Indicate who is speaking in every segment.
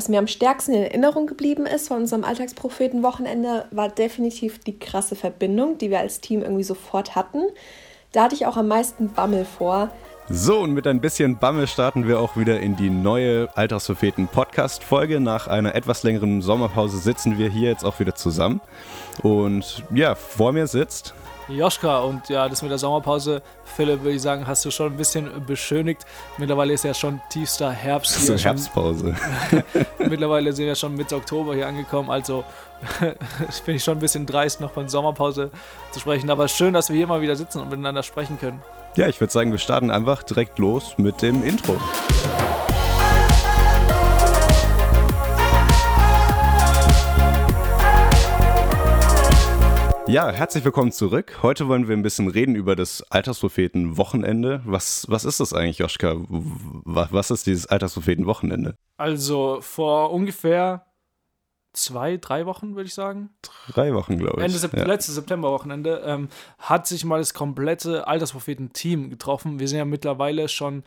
Speaker 1: Was mir am stärksten in Erinnerung geblieben ist von unserem Alltagspropheten-Wochenende, war definitiv die krasse Verbindung, die wir als Team irgendwie sofort hatten. Da hatte ich auch am meisten Bammel vor.
Speaker 2: So, und mit ein bisschen Bammel starten wir auch wieder in die neue Alltagspropheten Podcast Folge. Nach einer etwas längeren Sommerpause sitzen wir hier jetzt auch wieder zusammen. Und ja, vor mir sitzt
Speaker 3: Joschka. Und ja, das mit der Sommerpause, Philipp, würde ich sagen, hast du schon ein bisschen beschönigt. Mittlerweile ist ja schon tiefster Herbst.
Speaker 2: Das ist eine Herbstpause.
Speaker 3: Mittlerweile sind wir schon Mitte Oktober hier angekommen. Also finde ich schon ein bisschen dreist, noch von Sommerpause zu sprechen. Aber schön, dass wir hier mal wieder sitzen und miteinander sprechen können.
Speaker 2: Ja, ich würde sagen, wir starten einfach direkt los mit dem Intro. Ja, herzlich willkommen zurück. Heute wollen wir ein bisschen reden über das Alterspropheten-Wochenende. Was, was ist das eigentlich, Joschka? Was ist dieses Alterspropheten-Wochenende?
Speaker 3: Also vor ungefähr zwei, drei Wochen, würde ich sagen.
Speaker 2: Drei Wochen, glaube ich.
Speaker 3: Ende Sep ja. letztes Septemberwochenende ähm, hat sich mal das komplette Alterspropheten-Team getroffen. Wir sind ja mittlerweile schon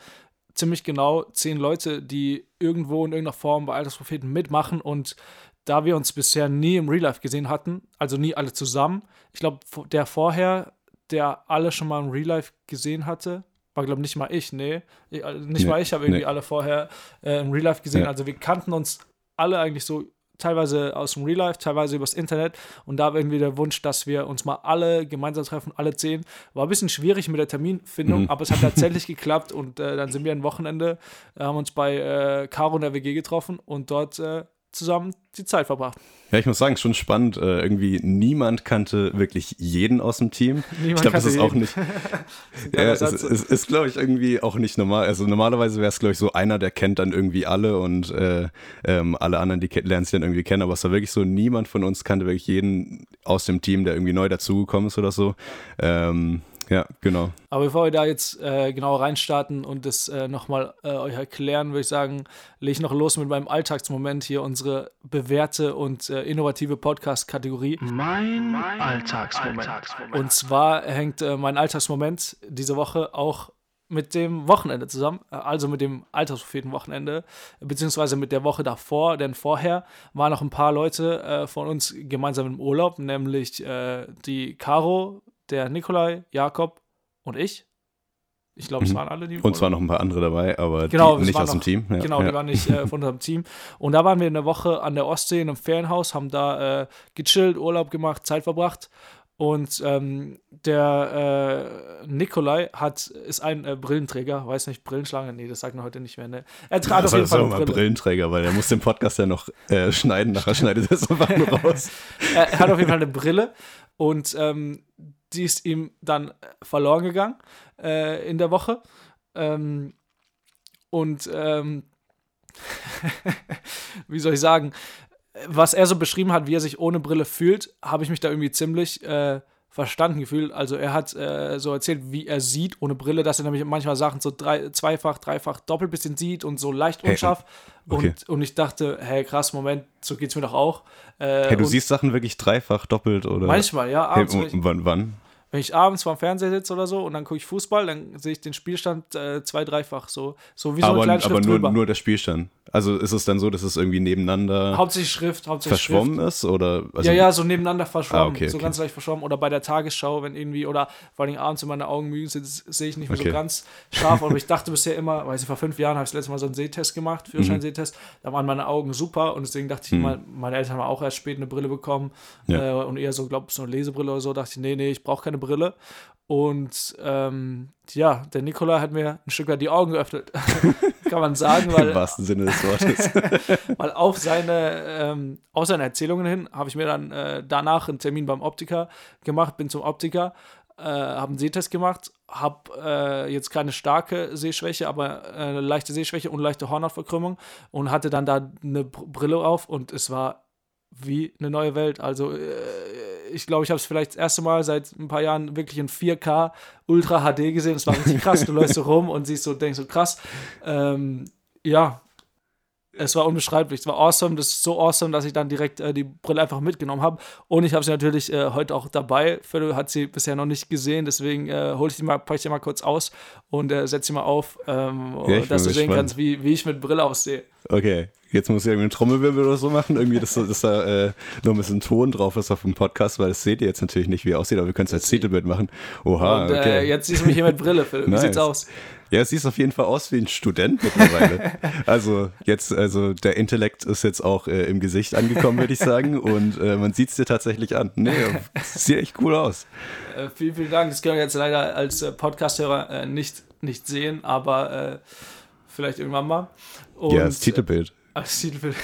Speaker 3: ziemlich genau zehn Leute, die irgendwo in irgendeiner Form bei Alterspropheten mitmachen und da wir uns bisher nie im Real Life gesehen hatten, also nie alle zusammen, ich glaube, der vorher, der alle schon mal im Real Life gesehen hatte, war, glaube ich, nicht mal ich, nee. Ich, also nicht nee, mal ich habe irgendwie nee. alle vorher äh, im Real Life gesehen. Ja. Also wir kannten uns alle eigentlich so teilweise aus dem Real Life, teilweise übers Internet. Und da war irgendwie der Wunsch, dass wir uns mal alle gemeinsam treffen, alle zehn. War ein bisschen schwierig mit der Terminfindung, mhm. aber es hat tatsächlich geklappt. Und äh, dann sind wir ein Wochenende, äh, haben uns bei äh, Caro in der WG getroffen und dort äh, zusammen die Zeit verbracht.
Speaker 2: Ja, ich muss sagen, schon spannend. Äh, irgendwie niemand kannte wirklich jeden aus dem Team.
Speaker 3: Niemand
Speaker 2: ich glaube, das ist auch nicht. ja, es, es, es ist, glaube ich, irgendwie auch nicht normal. Also normalerweise wäre es, glaube ich, so einer, der kennt dann irgendwie alle und äh, ähm, alle anderen, die lernen sich dann irgendwie kennen. Aber es war wirklich so, niemand von uns kannte wirklich jeden aus dem Team, der irgendwie neu dazugekommen ist oder so. Ähm, ja, genau.
Speaker 3: Aber bevor wir da jetzt äh, genau reinstarten und das äh, nochmal äh, euch erklären, würde ich sagen, lege ich noch los mit meinem Alltagsmoment hier, unsere bewährte und äh, innovative Podcast-Kategorie.
Speaker 4: Mein, mein Alltagsmoment.
Speaker 3: Alltagsmoment. Und zwar hängt äh, mein Alltagsmoment diese Woche auch mit dem Wochenende zusammen, äh, also mit dem Alterspropheten-Wochenende, beziehungsweise mit der Woche davor, denn vorher waren noch ein paar Leute äh, von uns gemeinsam im Urlaub, nämlich äh, die Caro, der Nikolai, Jakob und ich. Ich glaube, es mhm. waren alle die.
Speaker 2: Und zwar noch ein paar andere dabei, aber
Speaker 3: genau,
Speaker 2: nicht aus
Speaker 3: noch,
Speaker 2: dem Team.
Speaker 3: Ja, genau, ja. die waren nicht äh, von unserem Team. Und da waren wir eine Woche an der Ostsee in einem Ferienhaus, haben da äh, gechillt, Urlaub gemacht, Zeit verbracht. Und ähm, der äh, Nikolai hat, ist ein äh, Brillenträger, weiß nicht, Brillenschlange, nee, das sagt man heute nicht mehr, ne?
Speaker 2: Er trat ja, auf jeden Fall eine Brille. Brillenträger, weil er muss den Podcast ja noch äh, schneiden, nachher schneidet er es einfach nur raus.
Speaker 3: er, er, hat auf jeden Fall eine Brille und ähm, die ist ihm dann verloren gegangen äh, in der Woche. Ähm, und ähm, wie soll ich sagen, was er so beschrieben hat, wie er sich ohne Brille fühlt, habe ich mich da irgendwie ziemlich äh, verstanden gefühlt. Also er hat äh, so erzählt, wie er sieht ohne Brille, dass er nämlich manchmal Sachen so drei, zweifach, dreifach, doppelt bisschen sieht und so leicht unscharf. Hey, okay. und, und ich dachte, hey, krass, Moment, so geht es mir doch auch.
Speaker 2: Äh, hey, du siehst Sachen wirklich dreifach, doppelt oder?
Speaker 3: Manchmal, ja.
Speaker 2: Abends, hey, wann, wann?
Speaker 3: Wenn ich abends vorm Fernseher sitze oder so und dann gucke ich Fußball, dann sehe ich den Spielstand äh, zwei, dreifach so. So wie so
Speaker 2: aber,
Speaker 3: eine kleine
Speaker 2: Aber nur, nur der Spielstand. Also ist es dann so, dass es irgendwie nebeneinander
Speaker 3: hauptsächlich Schrift, hauptsächlich
Speaker 2: verschwommen
Speaker 3: Schrift.
Speaker 2: ist? Oder,
Speaker 3: also ja, ja, so nebeneinander verschwommen. Ah, okay, so ganz leicht verschwommen. Oder bei der Tagesschau, wenn irgendwie, oder vor allem abends, wenn meine Augen müde sind, sehe ich nicht mehr okay. so ganz scharf. Aber ich dachte bisher immer, weiß ich, vor fünf Jahren habe ich das letzte Mal so einen Sehtest gemacht, Führerschein-Sehtest. Mhm. Da waren meine Augen super und deswegen dachte ich mhm. mal, meine Eltern haben auch erst spät eine Brille bekommen ja. äh, und eher so, glaube ich, so eine Lesebrille oder so. dachte ich, nee, nee, ich brauche keine Brille. Und ähm, ja, der Nikola hat mir ein Stück weit die Augen geöffnet, kann man sagen. Weil,
Speaker 2: Im wahrsten Sinne des Wortes.
Speaker 3: weil auf seine, ähm, auf seine Erzählungen hin habe ich mir dann äh, danach einen Termin beim Optiker gemacht, bin zum Optiker, äh, habe einen Sehtest gemacht, habe äh, jetzt keine starke Sehschwäche, aber äh, eine leichte Sehschwäche und leichte Hornhautverkrümmung und hatte dann da eine Brille auf und es war wie eine neue Welt. Also äh, ich glaube, ich habe es vielleicht das erste Mal seit ein paar Jahren wirklich in 4K Ultra HD gesehen. Das war richtig krass. Du läufst so rum und siehst so, denkst so krass. Ähm, ja, es war unbeschreiblich. Es war awesome. Das ist so awesome, dass ich dann direkt äh, die Brille einfach mitgenommen habe. Und ich habe sie natürlich äh, heute auch dabei. Phil hat sie bisher noch nicht gesehen, deswegen äh, hole ich die mal, packe ich die mal kurz aus und äh, setze sie mal auf, ähm, ja, dass du sehen gespannt. kannst, wie, wie ich mit Brille aussehe.
Speaker 2: Okay, jetzt muss ich irgendwie einen Trommelwirbel oder so machen, irgendwie, dass, dass da äh, noch ein bisschen Ton drauf ist auf dem Podcast, weil das seht ihr jetzt natürlich nicht, wie er aussieht, aber wir können es als Titelbild machen. Oha,
Speaker 3: Und, äh,
Speaker 2: okay.
Speaker 3: jetzt siehst du mich hier mit Brille, Philipp. Wie
Speaker 2: Nice.
Speaker 3: sieht's aus?
Speaker 2: Ja, es sieht auf jeden Fall aus wie ein Student mittlerweile. also jetzt, also der Intellekt ist jetzt auch äh, im Gesicht angekommen, würde ich sagen. Und äh, man sieht es dir tatsächlich an. Nee, sieht echt cool aus.
Speaker 3: Äh, vielen, vielen Dank. Das können wir jetzt leider als äh, Podcast-Hörer äh, nicht, nicht sehen, aber äh, vielleicht irgendwann mal. Und,
Speaker 2: ja, das Titelbild.
Speaker 3: äh, als Titelbild.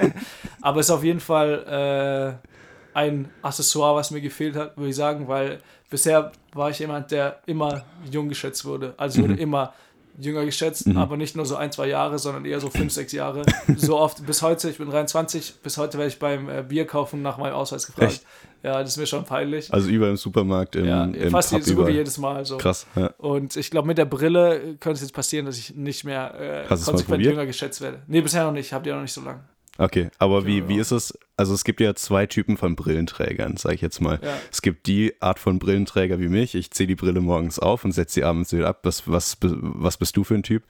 Speaker 3: aber es ist auf jeden Fall äh, ein Accessoire, was mir gefehlt hat, würde ich sagen, weil bisher war ich jemand, der immer jung geschätzt wurde. Also wurde immer jünger geschätzt, aber nicht nur so ein, zwei Jahre, sondern eher so fünf, sechs Jahre. So oft bis heute, ich bin 23, bis heute werde ich beim äh, Bier kaufen nach meinem Ausweis gefragt.
Speaker 2: Echt?
Speaker 3: Ja, das ist mir schon peinlich.
Speaker 2: Also über im Supermarkt, im,
Speaker 3: ja,
Speaker 2: im
Speaker 3: fast
Speaker 2: Pub
Speaker 3: so gut wie jedes Mal. So.
Speaker 2: Krass, ja.
Speaker 3: Und ich glaube, mit der Brille könnte es jetzt passieren, dass ich nicht mehr äh, konsequent jünger geschätzt werde. Nee, bisher noch nicht. Habt ihr noch nicht so lange.
Speaker 2: Okay, aber wie, wie ist es? Also es gibt ja zwei Typen von Brillenträgern, sage ich jetzt mal.
Speaker 3: Ja.
Speaker 2: Es gibt die Art von Brillenträger wie mich. Ich ziehe die Brille morgens auf und setze sie abends wieder ab. Was, was, was bist du für ein Typ?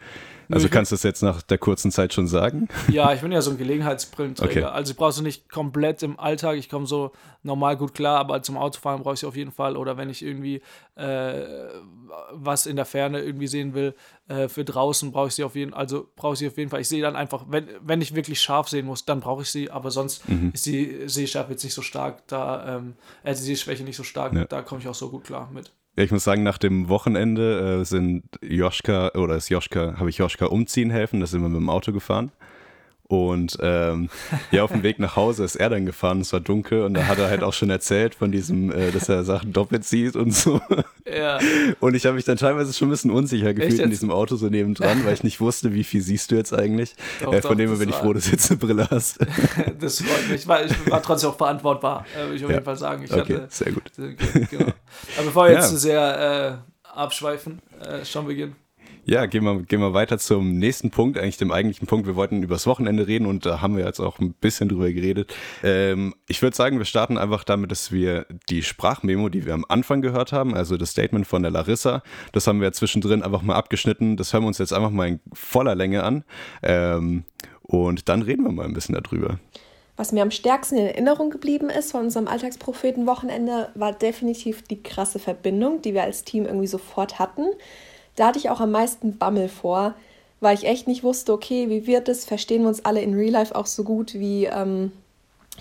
Speaker 2: Also
Speaker 3: ich
Speaker 2: kannst du es jetzt nach der kurzen Zeit schon sagen?
Speaker 3: Ja, ich bin ja so ein Gelegenheitsbrillenträger.
Speaker 2: Okay.
Speaker 3: Also ich brauche sie nicht komplett im Alltag. Ich komme so normal gut klar, aber zum Autofahren brauche ich sie auf jeden Fall. Oder wenn ich irgendwie äh, was in der Ferne irgendwie sehen will, äh, für draußen brauche ich sie auf jeden also brauche ich sie auf jeden Fall. Ich sehe dann einfach, wenn, wenn ich wirklich scharf sehen muss, dann brauche ich sie, aber sonst
Speaker 2: Mhm.
Speaker 3: ist die Sehschärfe jetzt nicht so stark, da ähm, äh, die Sehschwäche nicht so stark,
Speaker 2: Ja.
Speaker 3: da komme ich auch so gut klar mit.
Speaker 2: Ja, ich muss sagen, nach dem Wochenende äh, sind Joschka, oder ist Joschka, habe ich Joschka umziehen helfen, da sind wir mit dem Auto gefahren. Und ähm, ja, auf dem Weg nach Hause ist er dann gefahren, es war dunkel und da hat er halt auch schon erzählt von diesem, äh, dass er Sachen doppelt sieht und so.
Speaker 3: Ja.
Speaker 2: Und ich habe mich dann teilweise schon ein bisschen unsicher gefühlt in diesem Auto so nebendran, weil ich nicht wusste, wie viel siehst du jetzt eigentlich.
Speaker 3: Doch,
Speaker 2: äh,
Speaker 3: doch,
Speaker 2: von dem her bin ich froh, dass du jetzt eine Brille hast.
Speaker 3: Das freut mich. War, ich war trotzdem auch verantwortbar, äh, würde ich auf
Speaker 2: Ja.
Speaker 3: jeden Fall sagen. Ich
Speaker 2: Okay,
Speaker 3: hatte,
Speaker 2: sehr gut.
Speaker 3: genau. Aber bevor wir jetzt zu sehr äh, abschweifen, äh, schon beginnen.
Speaker 2: Ja, gehen wir, gehen wir weiter zum nächsten Punkt, eigentlich dem eigentlichen Punkt. Wir wollten übers Wochenende reden und da haben wir jetzt auch ein bisschen drüber geredet. Ähm, ich würde sagen, wir starten einfach damit, dass wir die Sprachmemo, die wir am Anfang gehört haben, also das Statement von der Larissa, das haben wir zwischendrin einfach mal abgeschnitten. Das hören wir uns jetzt einfach mal in voller Länge an. Ähm, und dann reden wir mal ein bisschen darüber.
Speaker 1: Was mir am stärksten in Erinnerung geblieben ist von unserem Alltagspropheten-Wochenende, war definitiv die krasse Verbindung, die wir als Team irgendwie sofort hatten. Da hatte ich auch am meisten Bammel vor, weil ich echt nicht wusste, okay, wie wird es? Verstehen wir uns alle in Real Life auch so gut wie ähm,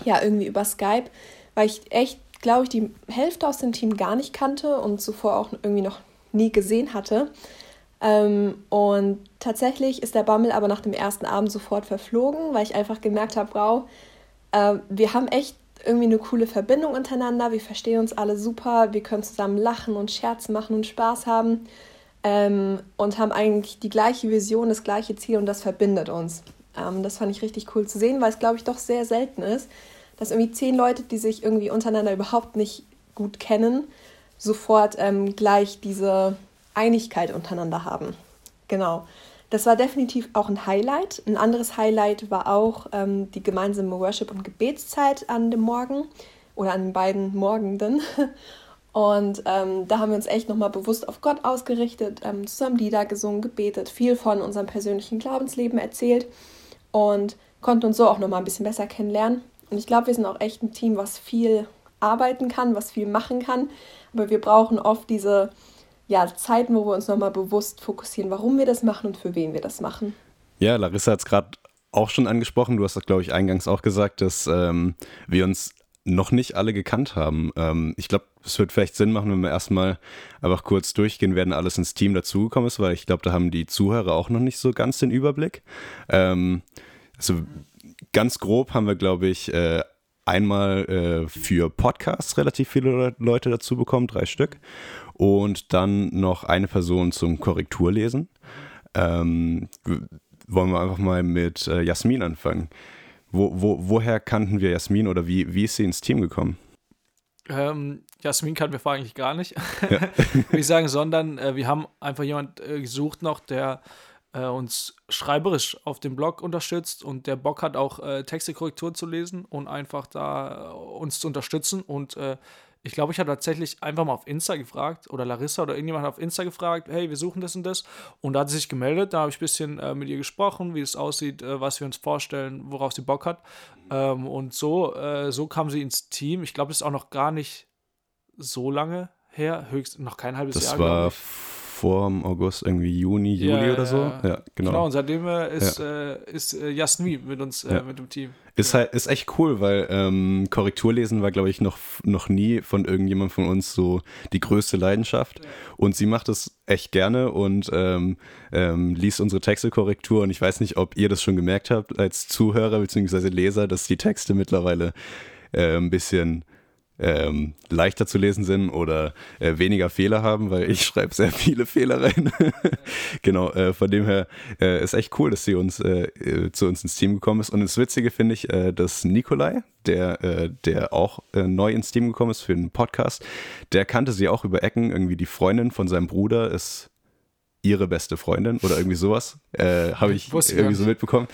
Speaker 1: ja irgendwie über Skype, weil ich echt, glaube ich, die Hälfte aus dem Team gar nicht kannte und zuvor auch irgendwie noch nie gesehen hatte. Ähm, und tatsächlich ist der Bammel aber nach dem ersten Abend sofort verflogen, weil ich einfach gemerkt habe, wow, äh, wir haben echt irgendwie eine coole Verbindung untereinander, wir verstehen uns alle super, wir können zusammen lachen und Scherze machen und Spaß haben ähm, und haben eigentlich die gleiche Vision, das gleiche Ziel und das verbindet uns. Ähm, das fand ich richtig cool zu sehen, weil es, glaube ich, doch sehr selten ist, dass irgendwie zehn Leute, die sich irgendwie untereinander überhaupt nicht gut kennen, sofort ähm, gleich diese Einigkeit untereinander haben. Genau. Das war definitiv auch ein Highlight. Ein anderes Highlight war auch ähm, die gemeinsame Worship- und Gebetszeit an dem Morgen oder an den beiden Morgenden. Und ähm, da haben wir uns echt nochmal bewusst auf Gott ausgerichtet, ähm, zusammen Lieder gesungen, gebetet, viel von unserem persönlichen Glaubensleben erzählt und konnten uns so auch nochmal ein bisschen besser kennenlernen. Und ich glaube, wir sind auch echt ein Team, was viel arbeiten kann, was viel machen kann. Aber wir brauchen oft diese ja, Zeiten, wo wir uns nochmal bewusst fokussieren, warum wir das machen und für wen wir das machen.
Speaker 2: Ja, Larissa hat es gerade auch schon angesprochen. Du hast das, glaube ich, eingangs auch gesagt, dass ähm, wir uns noch nicht alle gekannt haben. Ähm, ich glaube, es wird vielleicht Sinn machen, wenn wir erstmal einfach kurz durchgehen werden, alles ins Team dazugekommen ist, weil ich glaube, da haben die Zuhörer auch noch nicht so ganz den Überblick. Ähm, also ganz grob haben wir, glaube ich, äh, einmal äh, für Podcasts relativ viele Le- Leute dazu bekommen, drei Stück. Und dann noch eine Person zum Korrekturlesen. Ähm, wollen wir einfach mal mit äh, Jasmin anfangen. Wo, wo, woher kannten wir Jasmin oder wie, wie ist sie ins Team gekommen?
Speaker 3: Ähm, Jasmin kannten wir vorher eigentlich gar nicht, würde ich sagen, sondern äh, wir haben einfach jemand äh, gesucht noch, der äh, uns schreiberisch auf dem Blog unterstützt und der Bock hat auch äh, Textekorrektur zu lesen und einfach da äh, uns zu unterstützen und äh, Ich glaube, ich habe tatsächlich einfach mal auf Insta gefragt oder Larissa oder irgendjemand auf Insta gefragt, hey, wir suchen das und das. Und da hat sie sich gemeldet, da habe ich ein bisschen äh, mit ihr gesprochen, wie es aussieht, äh, was wir uns vorstellen, worauf sie Bock hat. Ähm, und so, äh, so kam sie ins Team. Ich glaube, das ist auch noch gar nicht so lange her, höchst noch kein halbes
Speaker 2: das
Speaker 3: Jahr.
Speaker 2: war vor dem August, irgendwie Juni, Juli
Speaker 3: Ja,
Speaker 2: oder so.
Speaker 3: ja,
Speaker 2: Ja, genau.
Speaker 3: Genau, und seitdem äh, ist, äh, ist äh, Jasmin mit uns, äh,
Speaker 2: Ja.
Speaker 3: mit dem Team.
Speaker 2: Ist halt, ist echt cool, weil ähm, Korrekturlesen war, glaube ich, noch, noch nie von irgendjemand von uns so die größte Leidenschaft. Und sie macht es echt gerne und ähm, ähm, liest unsere Texte Korrektur. Und ich weiß nicht, ob ihr das schon gemerkt habt als Zuhörer bzw. Leser, dass die Texte mittlerweile äh, ein bisschen ähm, leichter zu lesen sind oder äh, weniger Fehler haben, weil ich schreibe sehr viele Fehler rein. genau, äh, von dem her äh, ist echt cool, dass sie uns äh, äh, zu uns ins Team gekommen ist. Und das Witzige finde ich, äh, dass Nikolai, der, äh, der auch neu ins Team gekommen ist für den Podcast, der kannte sie auch über Ecken. Irgendwie die Freundin von seinem Bruder ist ihre beste Freundin oder irgendwie sowas. Habe ich irgendwie so mitbekommen.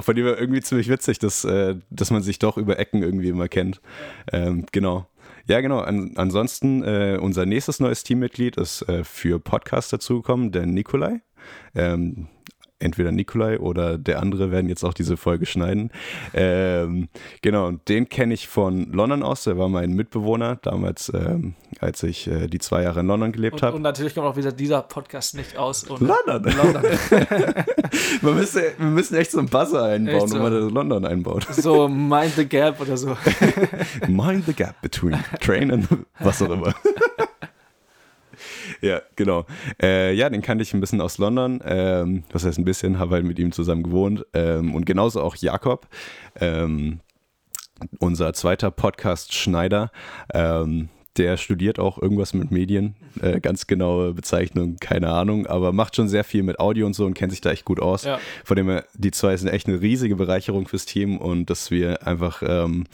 Speaker 2: Von dem her irgendwie ziemlich witzig, dass, äh, dass man sich doch über Ecken irgendwie immer kennt. Ähm, genau. Ja, genau. An, ansonsten, äh, unser nächstes neues Teammitglied ist äh, für Podcast dazugekommen, der Nikolai. Ähm, entweder Nikolai oder der andere werden jetzt auch diese Folge schneiden. Ähm, genau, und den kenne ich von London aus. Der war mein Mitbewohner damals, ähm, als ich äh, die zwei Jahre in London gelebt habe.
Speaker 3: und natürlich kommt auch wieder dieser Podcast nicht aus.
Speaker 2: London.
Speaker 3: London.
Speaker 2: wir, müssen, wir müssen echt so einen Buzzer einbauen,
Speaker 3: so.
Speaker 2: wenn man das London einbaut.
Speaker 3: so Mind the Gap oder so.
Speaker 2: Mind the gap between train and was auch immer. Ja, genau. Äh, ja, den kannte ich ein bisschen aus London. Ähm, was heißt ein bisschen, habe halt mit ihm zusammen gewohnt. Ähm, und genauso auch Jakob, ähm, unser zweiter Podcast-Schneider. Ähm, der studiert auch irgendwas mit Medien. Äh, ganz genaue Bezeichnung, keine Ahnung, aber macht schon sehr viel mit Audio und so und kennt sich da echt gut aus.
Speaker 3: Ja.
Speaker 2: Von dem her, die zwei sind echt eine riesige Bereicherung fürs Team und dass wir einfach ähm,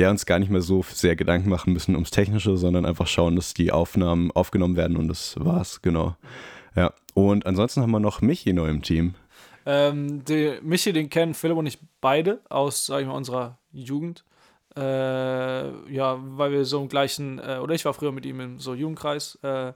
Speaker 2: ja, uns gar nicht mehr so sehr Gedanken machen müssen ums Technische, sondern einfach schauen, dass die Aufnahmen aufgenommen werden und das war's, genau. Ja, und ansonsten haben wir noch Michi neu im Team.
Speaker 3: Ähm, die, Michi, den kennen Philipp und ich beide aus, sag ich mal, unserer Jugend. Äh, ja, weil wir so im gleichen, äh, oder ich war früher mit ihm im so Jugendkreis, äh,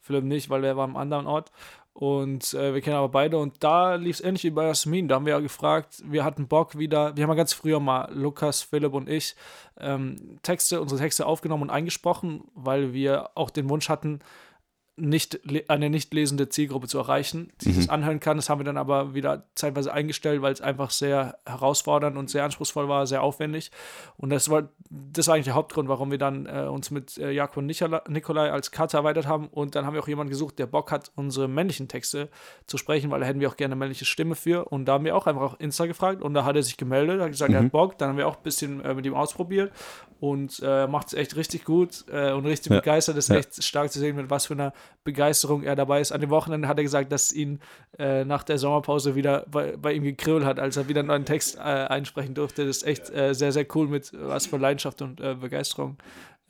Speaker 3: Philipp nicht, weil er war am anderen Ort. Und äh, wir kennen aber beide und da lief es ähnlich wie bei Jasmin. Da haben wir ja gefragt, wir hatten Bock wieder, wir haben ja ganz früher mal, Lukas, Philipp und ich, ähm, Texte, unsere Texte aufgenommen und eingesprochen, weil wir auch den Wunsch hatten, nicht, eine nicht lesende Zielgruppe zu erreichen, die das anhören kann. Das haben wir dann aber wieder zeitweise eingestellt, weil es einfach sehr herausfordernd und sehr anspruchsvoll war, sehr aufwendig. Und das war, das war eigentlich der Hauptgrund, warum wir dann äh, uns mit äh, Jakob Nikolai als Cutter erweitert haben. Und dann haben wir auch jemanden gesucht, der Bock hat, unsere männlichen Texte zu sprechen, weil da hätten wir auch gerne eine männliche Stimme für. Und da haben wir auch einfach auf Insta gefragt und da hat er sich gemeldet, hat gesagt, er hat Bock. Dann haben wir auch ein bisschen äh, mit ihm ausprobiert und äh, macht es echt richtig gut äh, und richtig
Speaker 2: Ja.
Speaker 3: begeistert. Ist
Speaker 2: Ja.
Speaker 3: echt stark zu sehen, mit was für einer Begeisterung er dabei ist. An dem Wochenende hat er gesagt, dass ihn äh, nach der Sommerpause wieder bei, bei ihm gekribbelt hat, als er wieder einen neuen Text äh, einsprechen durfte. Das ist echt äh, sehr, sehr cool, mit was für Leidenschaft und äh, Begeisterung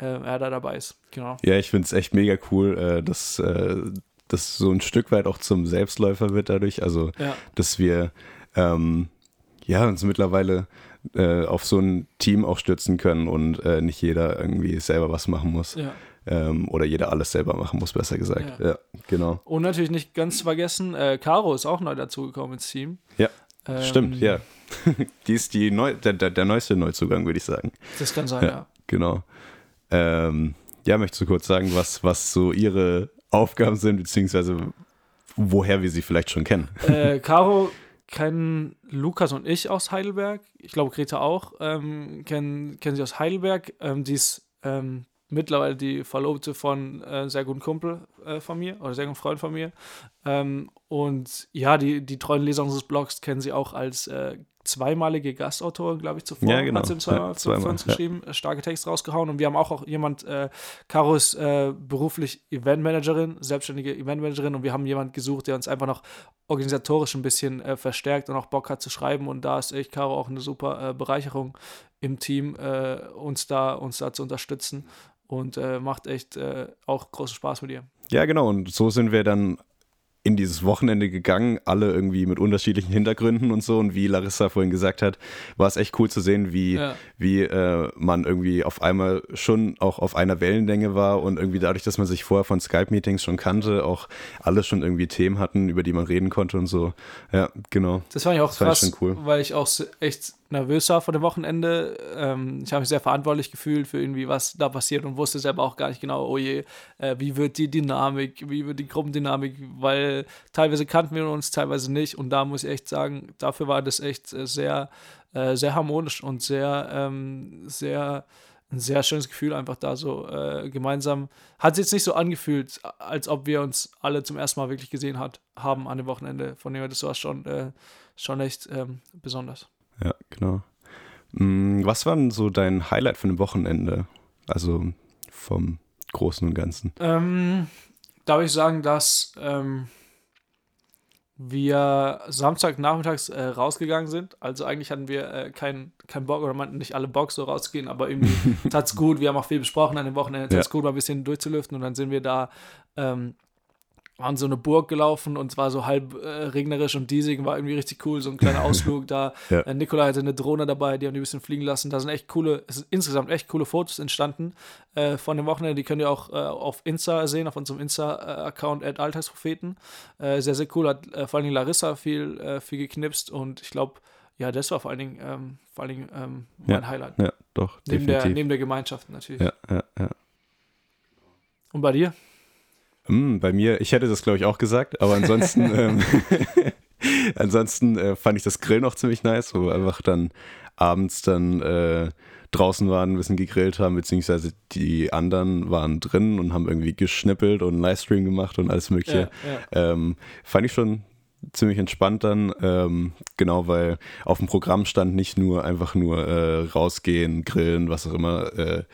Speaker 3: äh, er da dabei ist. Genau.
Speaker 2: Ja, ich finde es echt mega cool, äh, dass äh, das so ein Stück weit auch zum Selbstläufer wird dadurch. Also,
Speaker 3: Ja.
Speaker 2: dass wir ähm, ja uns mittlerweile äh, auf so ein Team auch stützen können und äh, nicht jeder irgendwie selber was machen muss.
Speaker 3: Ja.
Speaker 2: Ähm, oder jeder alles selber machen muss, besser gesagt.
Speaker 3: Ja.
Speaker 2: Ja, genau.
Speaker 3: Und natürlich nicht ganz zu vergessen, äh, Caro ist auch neu dazugekommen ins Team.
Speaker 2: Ja,
Speaker 3: Ähm,
Speaker 2: stimmt, ja. Die ist die neu, der, der, der neueste Neuzugang, würde ich sagen.
Speaker 3: Das kann sein, ja.
Speaker 2: Genau. Ähm, ja, möchtest du kurz sagen, was, was so ihre Aufgaben sind, beziehungsweise woher wir sie vielleicht schon kennen?
Speaker 3: äh, Caro kennen Lukas und ich aus Heidelberg. Ich glaube, Greta auch. Ähm, kennen, kennen sie aus Heidelberg. Ähm, die ist ähm, mittlerweile die Verlobte von äh, sehr guten Kumpel äh, von mir oder sehr guten Freund von mir. Ähm, und ja, die, die treuen Leser unseres Blogs kennen sie auch als äh, zweimalige Gastautorin, glaube ich, zuvor.
Speaker 2: Ja, genau.
Speaker 3: Hat sie zweimal,
Speaker 2: Ja,
Speaker 3: für
Speaker 2: zweimal,
Speaker 3: uns
Speaker 2: ja.
Speaker 3: geschrieben, äh, starke Texte rausgehauen. Und wir haben auch, auch jemand, äh, Caro ist äh, beruflich Eventmanagerin, selbstständige Eventmanagerin. Und wir haben jemanden gesucht, der uns einfach noch organisatorisch ein bisschen äh, verstärkt und auch Bock hat zu schreiben. Und da ist echt Caro auch eine super äh, Bereicherung im Team, äh, uns, da, uns da zu unterstützen. Und äh, macht echt äh, auch großen Spaß mit ihr.
Speaker 2: Ja, genau. Und so sind wir dann in dieses Wochenende gegangen, alle irgendwie mit unterschiedlichen Hintergründen und so. Und wie Larissa vorhin gesagt hat, war es echt cool zu sehen, wie, ja. wie äh, man irgendwie auf einmal schon auch auf einer Wellenlänge war und irgendwie dadurch, dass man sich vorher von Skype-Meetings schon kannte, auch alle schon irgendwie Themen hatten, über die man reden konnte und so. Ja, genau.
Speaker 3: Das fand ich auch das krass, cool. weil ich auch echt nervös war vor dem Wochenende. Ähm, ich habe mich sehr verantwortlich gefühlt für irgendwie, was da passiert und wusste selber auch gar nicht genau, oh je, äh, wie wird die Dynamik, wie wird die Gruppendynamik, weil teilweise kannten wir uns, teilweise nicht. Und da muss ich echt sagen, dafür war das echt äh, sehr, äh, sehr harmonisch und sehr, ähm, sehr, ein sehr schönes Gefühl, einfach da so äh, gemeinsam. Hat sich jetzt nicht so angefühlt, als ob wir uns alle zum ersten Mal wirklich gesehen hat, haben an dem Wochenende. Von dem her, das war schon, äh, schon echt ähm, besonders.
Speaker 2: Ja, genau. Mm, was war denn so dein Highlight von dem Wochenende? Also vom Großen und Ganzen.
Speaker 3: Ähm, darf ich sagen, dass ähm, wir Samstagnachmittags äh, rausgegangen sind. Also eigentlich hatten wir äh, keinen kein Bock oder meinten nicht alle Bock so rauszugehen, aber irgendwie tat es gut. Wir haben auch viel besprochen an dem Wochenende. Tat's ja. gut, mal ein bisschen durchzulüften und dann sind wir da ähm, an so eine Burg gelaufen und zwar so halb äh, regnerisch und diesig, war irgendwie richtig cool, so ein kleiner Ausflug da. ja. äh, Nikola hatte eine Drohne dabei, die haben die ein bisschen fliegen lassen. Da sind echt coole, es sind insgesamt echt coole Fotos entstanden äh, von dem Wochenende. Die könnt ihr auch äh, auf Insta sehen, auf unserem Insta-Account at Alltagspropheten. Äh, sehr, sehr cool, hat äh, vor allen Dingen Larissa viel, viel geknipst und ich glaube, ja, das war vor allen Dingen, ähm, vor allen Dingen ähm, mein
Speaker 2: ja,
Speaker 3: Highlight.
Speaker 2: Ja, doch,
Speaker 3: neben definitiv. Der, neben der Gemeinschaft natürlich.
Speaker 2: Ja, ja, ja.
Speaker 3: Und bei dir?
Speaker 2: Hm, bei mir, ich hätte das glaube ich auch gesagt, aber ansonsten, ähm, ansonsten äh, fand ich das Grill noch ziemlich nice, wo wir einfach dann abends dann äh, draußen waren, ein bisschen gegrillt haben, beziehungsweise die anderen waren drin und haben irgendwie geschnippelt und einen Livestream gemacht und alles Mögliche. Ja, ja. Ähm, fand ich schon ziemlich entspannt dann, ähm, genau, weil auf dem Programm stand nicht nur einfach nur äh, rausgehen, grillen, was auch immer, äh,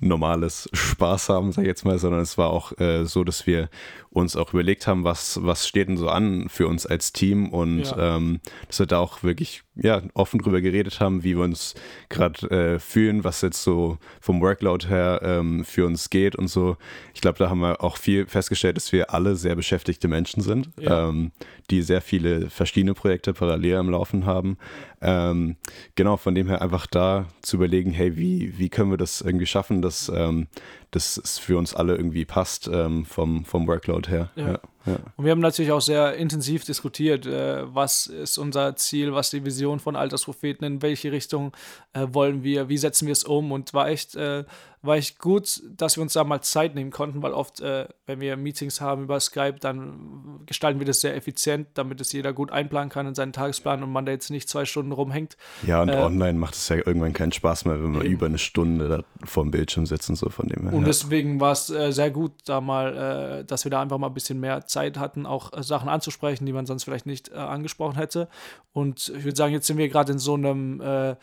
Speaker 2: normales Spaß haben, sag ich jetzt mal, sondern es war auch äh, so, dass wir uns auch überlegt haben, was, was steht denn so an für uns als Team und ja. ähm, dass wir da auch wirklich ja, offen drüber geredet haben, wie wir uns gerade äh, fühlen, was jetzt so vom Workload her ähm, für uns geht und so. Ich glaube, da haben wir auch viel festgestellt, dass wir alle sehr beschäftigte Menschen sind, ja. ähm, die sehr viele verschiedene Projekte parallel am Laufen haben. Ähm, genau, von dem her einfach da zu überlegen, hey, wie, wie können wir das irgendwie schaffen, dass, ähm, dass es für uns alle irgendwie passt ähm, vom, vom Workload her. Ja. ja. Ja.
Speaker 3: Und wir haben natürlich auch sehr intensiv diskutiert, äh, was ist unser Ziel, was die Vision von Alterspropheten, in welche Richtung äh, wollen wir, wie setzen wir es um und war echt, äh, war echt gut, dass wir uns da mal Zeit nehmen konnten, weil oft, äh, wenn wir Meetings haben über Skype, dann gestalten wir das sehr effizient, damit es jeder gut einplanen kann in seinen Tagesplan und man da jetzt nicht zwei Stunden rumhängt.
Speaker 2: Ja, und äh, online macht es ja irgendwann keinen Spaß mehr, wenn wir über eine Stunde da vor dem Bildschirm sitzen, so von dem
Speaker 3: her. Und deswegen war es äh, sehr gut, da mal, dass wir da einfach mal ein bisschen mehr Zeit hatten, auch äh, Sachen anzusprechen, die man sonst vielleicht nicht äh, angesprochen hätte. Und ich würde sagen, jetzt sind wir gerade in so einem äh,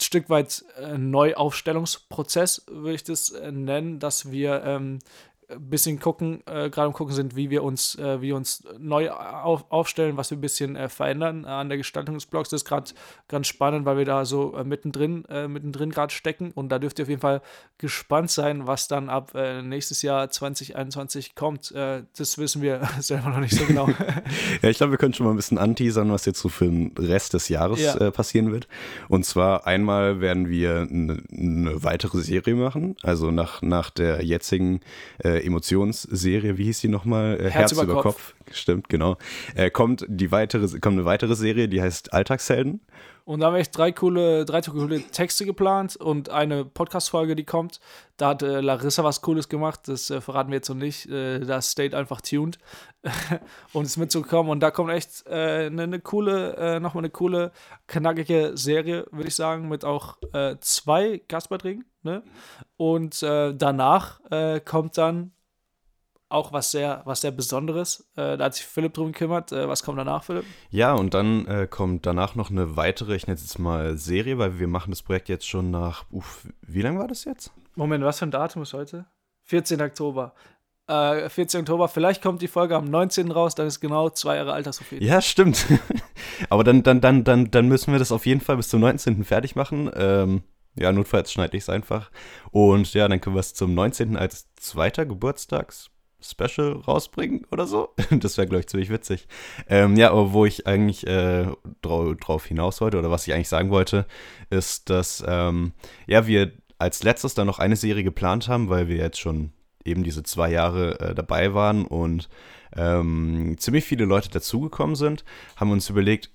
Speaker 3: Stück weit äh, Neuaufstellungsprozess, würde ich das äh, nennen, dass wir ähm, ein bisschen gucken, äh, gerade am gucken sind, wie wir uns, äh, wie uns neu auf, aufstellen, was wir ein bisschen äh, verändern an der Gestaltung des Blogs. Das ist gerade ganz spannend, weil wir da so äh, mittendrin, äh, mittendrin gerade stecken und da dürft ihr auf jeden Fall gespannt sein, was dann ab äh, nächstes Jahr 2021 kommt. das wissen wir selber noch nicht so genau.
Speaker 2: ja, ich glaube, wir können schon mal ein bisschen anteasern, was jetzt so für den Rest des Jahres ja. passieren wird. Und zwar einmal werden wir eine ne weitere Serie machen, also nach, nach der jetzigen Emotionsserie, wie hieß die nochmal?
Speaker 3: Äh, Herz, Herz über, Kopf. Kopf.
Speaker 2: Stimmt, genau. Äh, kommt, die weitere, kommt eine weitere Serie, die heißt Alltagshelden.
Speaker 3: Und da haben wir echt drei coole, drei coole Texte geplant und eine Podcast-Folge, die kommt. Da hat äh, Larissa was Cooles gemacht, das äh, verraten wir jetzt noch nicht. Äh, da State einfach tuned, um es mitzukommen. Und da kommt echt eine, äh, ne coole, äh, nochmal eine coole, knackige Serie, würde ich sagen, mit auch äh, zwei Gastbeiträgen. Ne? Und danach kommt dann auch was sehr, was sehr Besonderes. Äh, da hat sich Philipp drum gekümmert. Äh, was kommt danach, Philipp?
Speaker 2: Ja, und dann äh, kommt danach noch eine weitere, ich nenne es jetzt mal Serie, weil wir machen das Projekt jetzt schon nach, uff, wie lange war das jetzt?
Speaker 3: Moment, was für ein Datum ist heute? 14. Oktober. 14. Äh, Oktober, vielleicht kommt die Folge am 19. raus, dann ist genau zwei Jahre Altersophilie.
Speaker 2: Ja, stimmt. Aber dann, dann, dann, dann, dann müssen wir das auf jeden Fall bis zum 19. fertig machen. Ähm, ja, notfalls schneide ich es einfach. Und ja, dann können wir es zum 19. als zweiter Geburtstags Special rausbringen oder so. Das wäre, glaube ich, ziemlich witzig. Ähm, ja, aber wo ich eigentlich äh, drauf, drauf hinaus wollte oder was ich eigentlich sagen wollte, ist, dass ähm, ja, wir als letztes dann noch eine Serie geplant haben, weil wir jetzt schon eben diese zwei Jahre äh, dabei waren und ähm, ziemlich viele Leute dazugekommen sind, haben uns überlegt,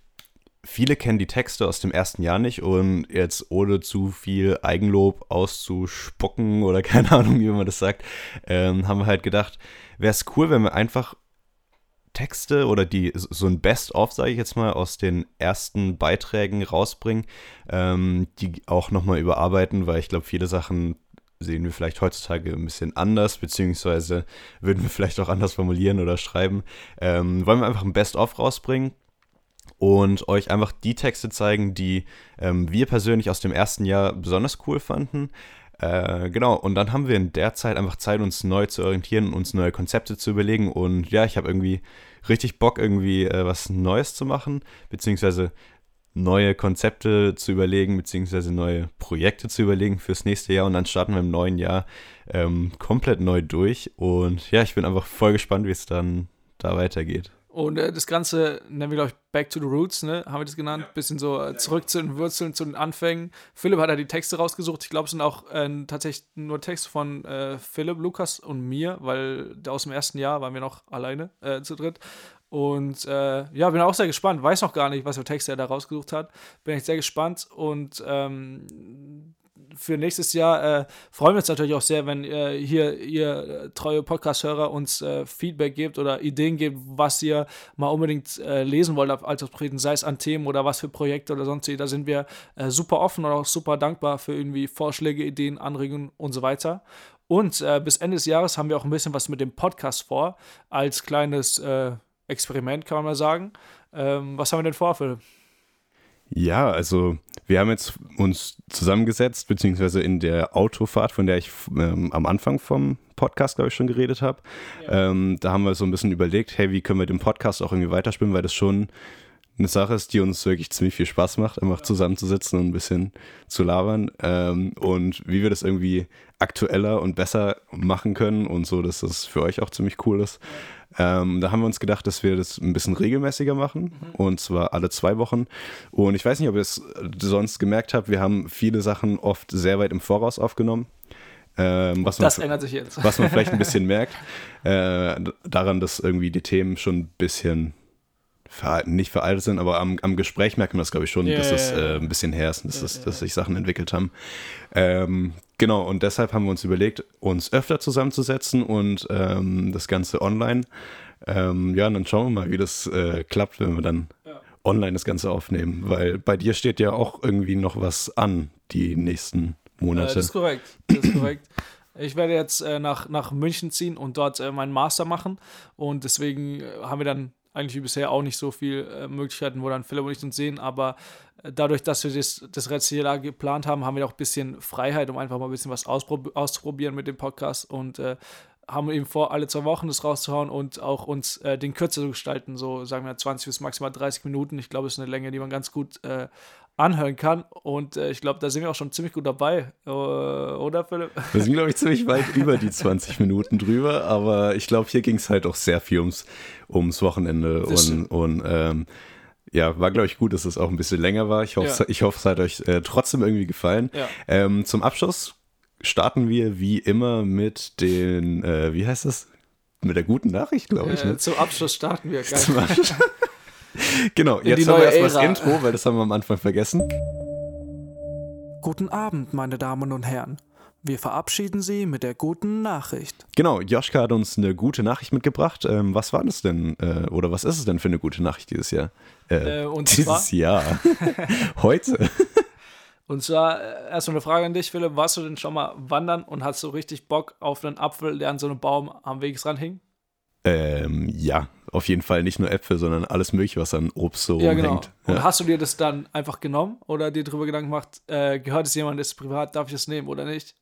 Speaker 2: viele kennen die Texte aus dem ersten Jahr nicht und jetzt ohne zu viel Eigenlob auszuspucken oder keine Ahnung, wie man das sagt, ähm, haben wir halt gedacht, wäre es cool, wenn wir einfach Texte oder die so ein Best-of, sage ich jetzt mal, aus den ersten Beiträgen rausbringen, ähm, die auch nochmal überarbeiten, weil ich glaube, viele Sachen sehen wir vielleicht heutzutage ein bisschen anders, beziehungsweise würden wir vielleicht auch anders formulieren oder schreiben. Ähm, wollen wir einfach ein Best-of rausbringen und euch einfach die Texte zeigen, die ähm, wir persönlich aus dem ersten Jahr besonders cool fanden. Äh, genau, und dann haben wir in der Zeit einfach Zeit, uns neu zu orientieren, uns neue Konzepte zu überlegen. Und ja, ich habe irgendwie richtig Bock, irgendwie äh, was Neues zu machen, beziehungsweise neue Konzepte zu überlegen, beziehungsweise neue Projekte zu überlegen fürs nächste Jahr. Und dann starten wir im neuen Jahr ähm, komplett neu durch. Und ja, ich bin einfach voll gespannt, wie es dann da weitergeht.
Speaker 3: Und äh, das Ganze nennen wir, glaube ich, Back to the Roots, ne? Haben wir das genannt? Ja. Bisschen so äh, zurück zu den Wurzeln, zu den Anfängen. Philipp hat da die Texte rausgesucht. Ich glaube, es sind auch äh, tatsächlich nur Texte von äh, Philipp, Lukas und mir, weil aus dem ersten Jahr waren wir noch alleine äh, zu dritt. Und äh, ja, bin auch sehr gespannt. Weiß noch gar nicht, was für Texte er da rausgesucht hat. Bin echt sehr gespannt. Und ähm, für nächstes Jahr äh, freuen wir uns natürlich auch sehr, wenn äh, hier ihr treue Podcast-Hörer uns äh, Feedback gebt oder Ideen gebt, was ihr mal unbedingt äh, lesen wollt auf Alltagsprojekten, sei es an Themen oder was für Projekte oder sonst. Da sind wir äh, super offen und auch super dankbar für irgendwie Vorschläge, Ideen, Anregungen und so weiter. Und bis Ende des Jahres haben wir auch ein bisschen was mit dem Podcast vor, als kleines Experiment, kann man mal sagen. Ähm, was haben wir denn vor, Philipp?
Speaker 2: Ja, also wir haben jetzt uns zusammengesetzt, beziehungsweise in der Autofahrt, von der ich ähm, am Anfang vom Podcast, glaube ich, schon geredet habe. Ja. Ähm, da haben wir so ein bisschen überlegt, hey, wie können wir den Podcast auch irgendwie weiterspielen, weil das schon eine Sache ist, die uns wirklich ziemlich viel Spaß macht, einfach zusammenzusitzen und ein bisschen zu labern. Ähm, und wie wir das irgendwie aktueller und besser machen können und so, dass das für euch auch ziemlich cool ist. Ähm, da haben wir uns gedacht, dass wir das ein bisschen regelmäßiger machen mhm. und zwar alle zwei Wochen. Und ich weiß nicht, ob ihr es sonst gemerkt habt, wir haben viele Sachen oft sehr weit im Voraus aufgenommen. Ähm, was
Speaker 3: das
Speaker 2: man,
Speaker 3: ändert sich jetzt.
Speaker 2: Was man vielleicht ein bisschen merkt, äh, daran, dass irgendwie die Themen schon ein bisschen veraltet, nicht veraltet sind, aber am, am Gespräch merkt man das, glaube ich, schon, yeah, dass es äh, ein bisschen her ist, dass, yeah, das, dass sich Sachen entwickelt haben. Ähm, Genau, und deshalb haben wir uns überlegt, uns öfter zusammenzusetzen und ähm, das Ganze online. Ähm, ja, und dann schauen wir mal, wie das äh, klappt, wenn wir dann ja. online das Ganze aufnehmen. Weil bei dir steht ja auch irgendwie noch was an, die nächsten Monate. Äh,
Speaker 3: das ist korrekt. Das ist korrekt. Ich werde jetzt äh, nach, nach München ziehen und dort äh, meinen Master machen. Und deswegen äh, haben wir dann eigentlich wie bisher auch nicht so viele äh, Möglichkeiten, wo dann Philipp und ich uns sehen, aber äh, dadurch, dass wir das, das Rätsel geplant haben, haben wir auch ein bisschen Freiheit, um einfach mal ein bisschen was ausprob auszuprobieren mit dem Podcast und äh, haben eben vor, alle zwei Wochen das rauszuhauen und auch uns äh, den kürzer zu gestalten, so sagen wir 20 bis maximal 30 Minuten. Ich glaube, es ist eine Länge, die man ganz gut äh, anhören kann. Und äh, ich glaube, da sind wir auch schon ziemlich gut dabei, äh, oder Philipp?
Speaker 2: Wir sind, glaube ich, ziemlich weit über die 20 Minuten drüber, aber ich glaube, hier ging es halt auch sehr viel ums, ums Wochenende das und, und ähm, ja, war, glaube ich, gut, dass es auch ein bisschen länger war. Ich hoffe, ja. ich hoffe es hat euch äh, trotzdem irgendwie gefallen. Ja. Ähm, zum Abschluss starten wir wie immer mit den, äh, wie heißt das? Mit der guten Nachricht, glaube ich. Äh,
Speaker 3: ne? Zum Abschluss starten wir. Geil. Zum Abschluss.
Speaker 2: Genau, jetzt haben wir erstmal das Intro, weil das haben wir am Anfang vergessen.
Speaker 5: Guten Abend, meine Damen und Herren. Wir verabschieden Sie mit der guten Nachricht.
Speaker 2: Genau, Joschka hat uns eine gute Nachricht mitgebracht. Ähm, was war das denn, äh, oder was ist es denn für eine gute Nachricht dieses Jahr?
Speaker 3: Äh, äh, und
Speaker 2: dieses
Speaker 3: zwar?
Speaker 2: Jahr. Heute.
Speaker 3: Und zwar äh, erstmal eine Frage an dich, Philipp. Warst du denn schon mal wandern und hast du richtig Bock auf einen Apfel, der an so einem Baum am Wegesrand hing?
Speaker 2: Ähm, ja, auf jeden Fall nicht nur Äpfel, sondern alles Mögliche, was an Obst so
Speaker 3: ja, genau.
Speaker 2: hängt.
Speaker 3: Ja. Und hast du dir das dann einfach genommen oder dir darüber Gedanken gemacht, äh, gehört es jemandem, ist privat, darf ich es nehmen oder nicht?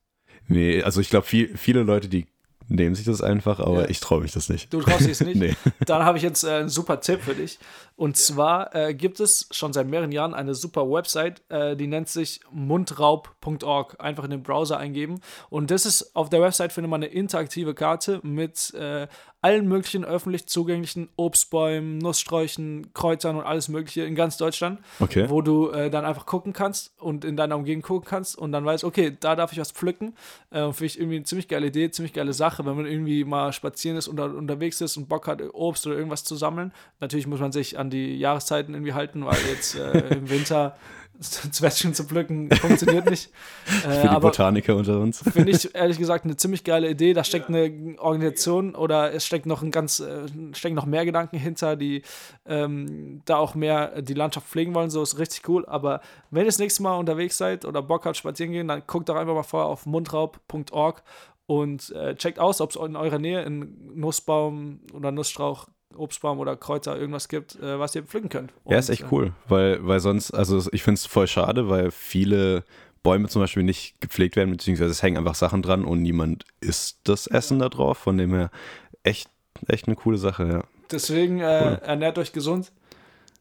Speaker 2: Nee, also ich glaube, viel, viele Leute, die nehmen sich das einfach, aber ja. ich traue mich das nicht.
Speaker 3: Du traust dich es nicht? nee. Dann habe ich jetzt äh, einen super Tipp für dich. Und zwar äh, gibt es schon seit mehreren Jahren eine super Website, äh, die nennt sich mundraub.org. Einfach in den Browser eingeben. Und das ist, auf der Website findet man eine interaktive Karte mit äh, allen möglichen öffentlich zugänglichen Obstbäumen, Nusssträuchen, Kreuzern und alles Mögliche in ganz Deutschland. Okay. Wo du äh, dann einfach gucken kannst und in deiner Umgebung gucken kannst und dann weißt, okay, da darf ich was pflücken. Äh, Finde ich irgendwie eine ziemlich geile Idee, ziemlich geile Sache, wenn man irgendwie mal spazieren ist oder unterwegs ist und Bock hat, Obst oder irgendwas zu sammeln. Natürlich muss man sich an die Jahreszeiten irgendwie halten, weil jetzt äh, im Winter Zwetschgen zu pflücken funktioniert nicht.
Speaker 2: Äh, Für die Botaniker unter uns.
Speaker 3: Finde ich ehrlich gesagt eine ziemlich geile Idee. Da steckt eine Organisation oder es steckt noch ein ganz, äh, stecken noch mehr Gedanken hinter, die ähm, da auch mehr die Landschaft pflegen wollen. So ist richtig cool. Aber wenn ihr das nächste Mal unterwegs seid oder Bock habt, spazieren gehen, dann guckt doch einfach mal vorher auf mundraub.org und äh, checkt aus, ob es in eurer Nähe einen Nussbaum oder Nussstrauch Obstbaum oder Kräuter irgendwas gibt, äh, was ihr pflücken könnt.
Speaker 2: Und, ja, ist echt cool, weil, weil sonst, also ich finde es voll schade, weil viele Bäume zum Beispiel nicht gepflegt werden, beziehungsweise es hängen einfach Sachen dran und niemand isst das Essen da drauf. Von dem her echt, echt eine coole Sache, ja.
Speaker 3: Deswegen äh, cool. ernährt euch gesund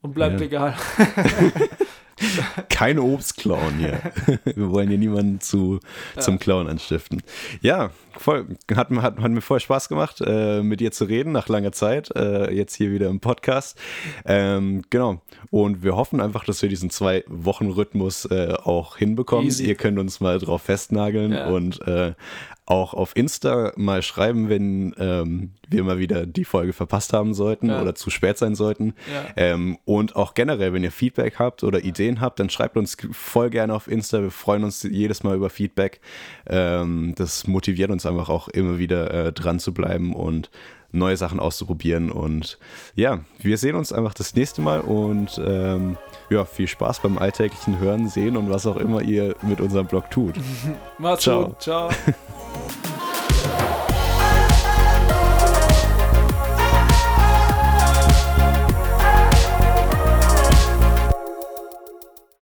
Speaker 3: und bleibt ja. legal.
Speaker 2: Kein Obstclown hier. Wir wollen hier niemanden zu, ja. zum Clown anstiften. Ja, voll, hat, hat, hat mir voll Spaß gemacht, äh, mit dir zu reden nach langer Zeit. Äh, jetzt hier wieder im Podcast. Ähm, genau. Und wir hoffen einfach, dass wir diesen Zwei-Wochen-Rhythmus äh, auch hinbekommen. Easy. Ihr könnt uns mal drauf festnageln ja. und äh, auch auf Insta mal schreiben, wenn ähm, wir mal wieder die Folge verpasst haben sollten ja. oder zu spät sein sollten. Ja. Ähm, und auch generell, wenn ihr Feedback habt oder Ideen habt, dann schreibt uns voll gerne auf Insta. Wir freuen uns jedes Mal über Feedback. Ähm, das motiviert uns einfach auch immer wieder äh, dran zu bleiben und neue Sachen auszuprobieren. Und ja, wir sehen uns einfach das nächste Mal und ähm, ja, viel Spaß beim alltäglichen Hören, Sehen und was auch immer ihr mit unserem Blog tut.
Speaker 3: Macht's ciao. gut, ciao.